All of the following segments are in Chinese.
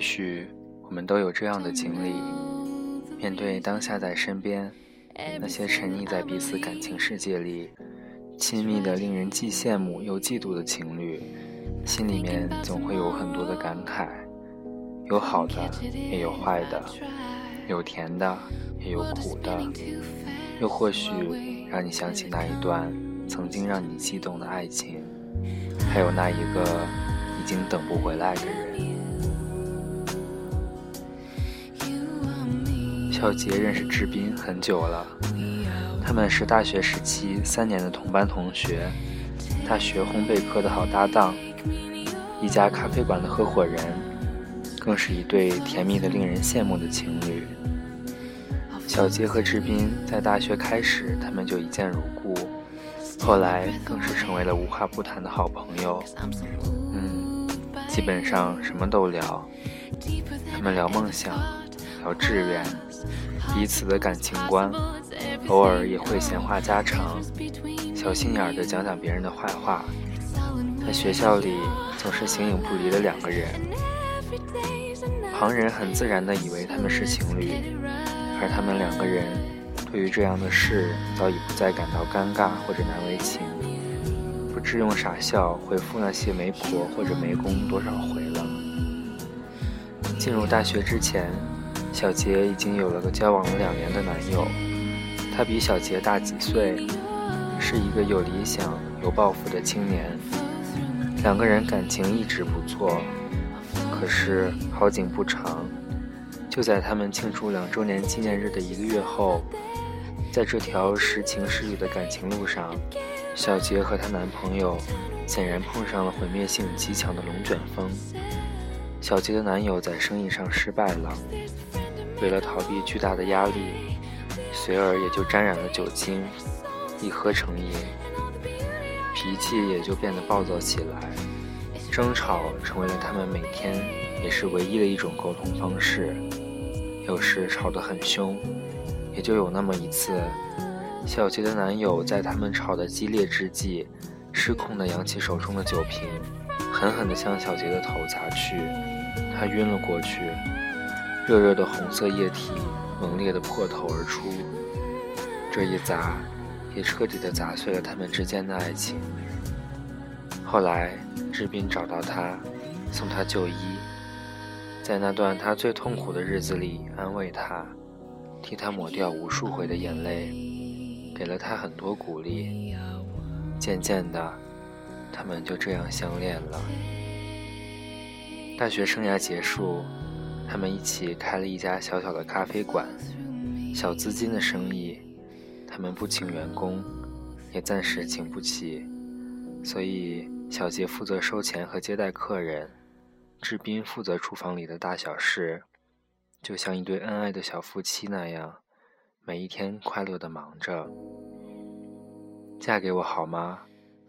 也许我们都有这样的经历：面对当下在身边那些沉溺在彼此感情世界里、亲密的令人既羡慕又嫉妒的情侣，心里面总会有很多的感慨，有好的，也有坏的，有甜的，也有苦的，又或许让你想起那一段曾经让你激动的爱情，还有那一个已经等不回来的人。小杰认识志斌很久了，他们是大学时期三年的同班同学，大学烘焙课的好搭档，一家咖啡馆的合伙人，更是一对甜蜜的令人羡慕的情侣。小杰和志斌在大学开始，他们就一见如故，后来更是成为了无话不谈的好朋友。嗯，基本上什么都聊，他们聊梦想，聊志愿。彼此的感情观，偶尔也会闲话家常，小心眼儿的讲讲别人的坏话。在学校里总是形影不离的两个人，旁人很自然的以为他们是情侣，而他们两个人对于这样的事早已不再感到尴尬或者难为情，不知用傻笑回复那些媒婆或者媒公多少回了。进入大学之前。小杰已经有了个交往了两年的男友，他比小杰大几岁，是一个有理想、有抱负的青年。两个人感情一直不错，可是好景不长，就在他们庆祝两周年纪念日的一个月后，在这条时晴时雨的感情路上，小杰和她男朋友显然碰上了毁灭性极强的龙卷风。小杰的男友在生意上失败了。为了逃避巨大的压力，随而也就沾染了酒精，一喝成瘾，脾气也就变得暴躁起来，争吵成为了他们每天也是唯一的一种沟通方式。有时吵得很凶，也就有那么一次，小杰的男友在他们吵得激烈之际，失控地扬起手中的酒瓶，狠狠地向小杰的头砸去，他晕了过去。热热的红色液体猛烈地破头而出，这一砸，也彻底的砸碎了他们之间的爱情。后来，志斌找到他，送他就医，在那段他最痛苦的日子里安慰他，替他抹掉无数回的眼泪，给了他很多鼓励。渐渐的，他们就这样相恋了。大学生涯结束。他们一起开了一家小小的咖啡馆，小资金的生意，他们不请员工，也暂时请不起，所以小杰负责收钱和接待客人，志斌负责厨房里的大小事，就像一对恩爱的小夫妻那样，每一天快乐的忙着。嫁给我好吗？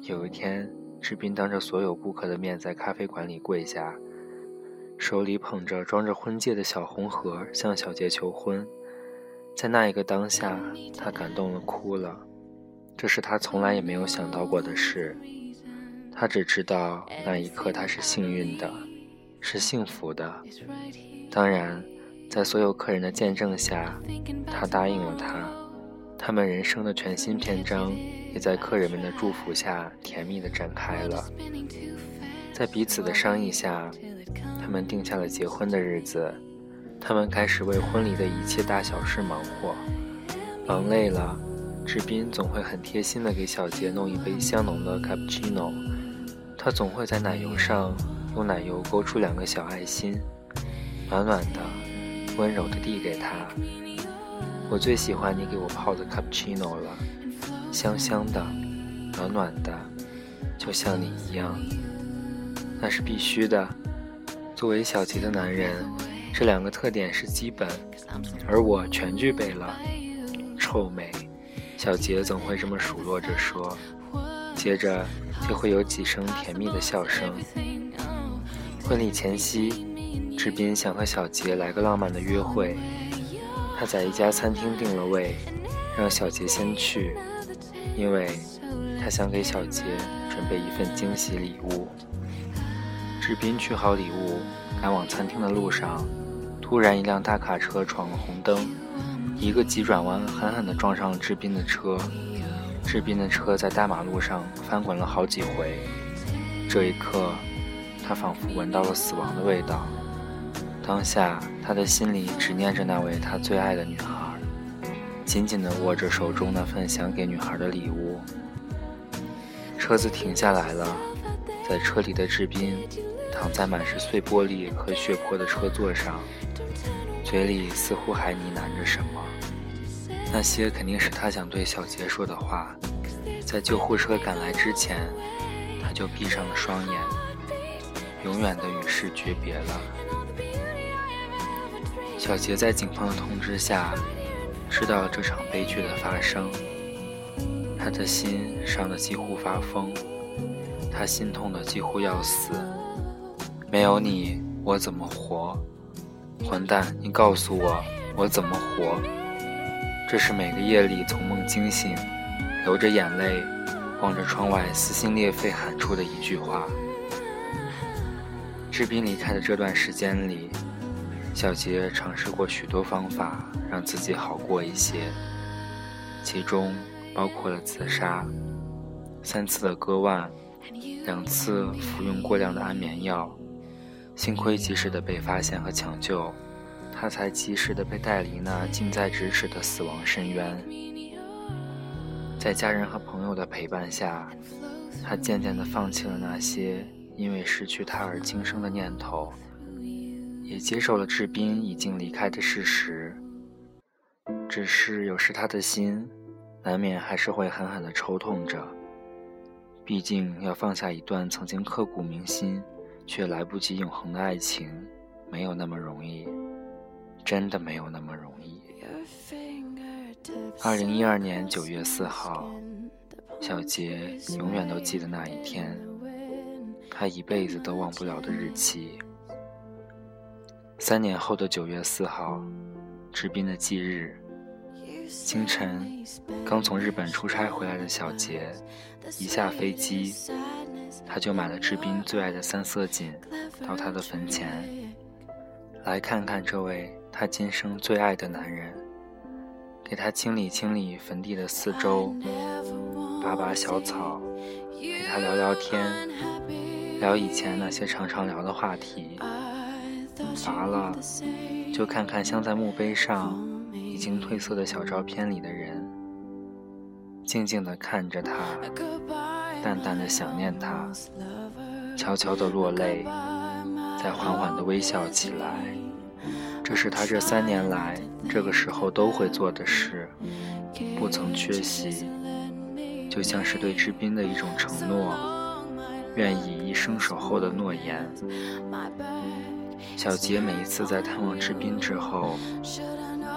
有一天，志斌当着所有顾客的面在咖啡馆里跪下。手里捧着装着婚戒的小红盒，向小杰求婚。在那一个当下，他感动了，哭了。这是他从来也没有想到过的事。他只知道那一刻他是幸运的，是幸福的。当然，在所有客人的见证下，他答应了他。他们人生的全新篇章，也在客人们的祝福下甜蜜地展开了。在彼此的商议下。他们定下了结婚的日子，他们开始为婚礼的一切大小事忙活。忙累了，志斌总会很贴心的给小杰弄一杯香浓的 cappuccino。他总会在奶油上用奶油勾出两个小爱心，暖暖的、温柔的递给他。我最喜欢你给我泡的 cappuccino 了，香香的、暖暖的，就像你一样。那是必须的。作为小杰的男人，这两个特点是基本，而我全具备了。臭美，小杰总会这么数落着说，接着就会有几声甜蜜的笑声。婚礼前夕，志斌想和小杰来个浪漫的约会，他在一家餐厅订了位，让小杰先去，因为他想给小杰准备一份惊喜礼物。志斌取好礼物，赶往餐厅的路上，突然一辆大卡车闯了红灯，一个急转弯，狠狠地撞上了志斌的车。志斌的车在大马路上翻滚了好几回。这一刻，他仿佛闻到了死亡的味道。当下，他的心里只念着那位他最爱的女孩，紧紧地握着手中那份想给女孩的礼物。车子停下来了，在车里的志斌躺在满是碎玻璃和血泊的车座上，嘴里似乎还呢喃着什么。那些肯定是他想对小杰说的话。在救护车赶来之前，他就闭上了双眼，永远的与世诀别了。小杰在警方的通知下，知道了这场悲剧的发生。他的心伤得几乎发疯，他心痛的几乎要死。没有你，我怎么活？混蛋，你告诉我，我怎么活？这是每个夜里从梦惊醒，流着眼泪，望着窗外撕心裂肺喊出的一句话。志斌离开的这段时间里。小杰尝试过许多方法让自己好过一些，其中包括了自杀、三次的割腕、两次服用过量的安眠药。幸亏及时的被发现和抢救，他才及时的被带离那近在咫尺的死亡深渊。在家人和朋友的陪伴下，他渐渐的放弃了那些因为失去他而轻生的念头。也接受了志斌已经离开的事实，只是有时他的心，难免还是会狠狠的抽痛着。毕竟要放下一段曾经刻骨铭心却来不及永恒的爱情，没有那么容易，真的没有那么容易。二零一二年九月四号，小杰永远都记得那一天，他一辈子都忘不了的日期。三年后的九月四号，志斌的忌日。清晨，刚从日本出差回来的小杰，一下飞机，他就买了志斌最爱的三色堇，到他的坟前，来看看这位他今生最爱的男人，给他清理清理坟地的四周，拔拔小草，陪他聊聊天，聊以前那些常常聊的话题。乏了，就看看镶在墓碑上已经褪色的小照片里的人，静静地看着他，淡淡的想念他，悄悄地落泪，再缓缓地微笑起来。这是他这三年来这个时候都会做的事，不曾缺席，就像是对志斌的一种承诺，愿以一生守候的诺言。小杰每一次在探望志斌之后，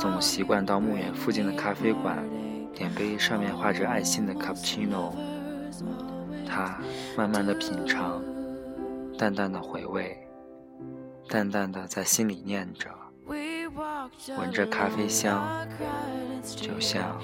总习惯到墓园附近的咖啡馆，点杯上面画着爱心的卡布奇诺。他慢慢的品尝，淡淡的回味，淡淡的在心里念着，闻着咖啡香，就像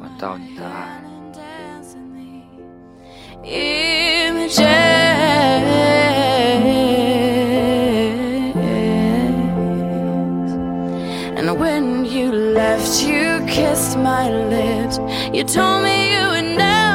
闻到你的爱。And when you left, you kissed my lips. You told me you would never.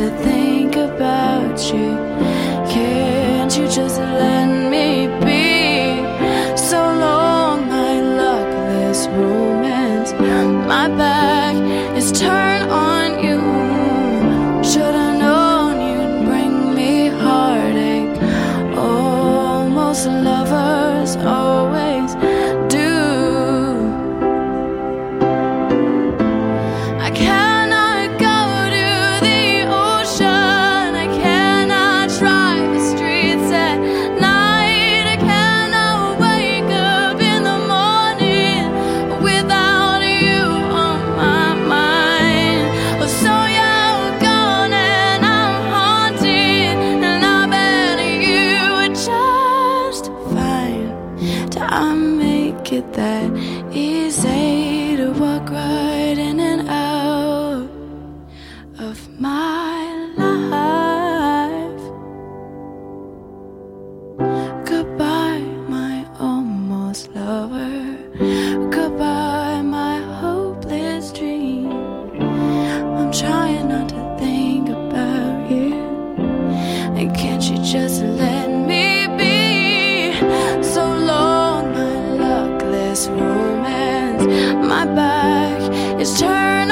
to think about you. Can't you just let me be? So long, my luckless romance. My back is turned on you. Should've known you'd bring me heartache. Almost lovers, oh. back. Is turning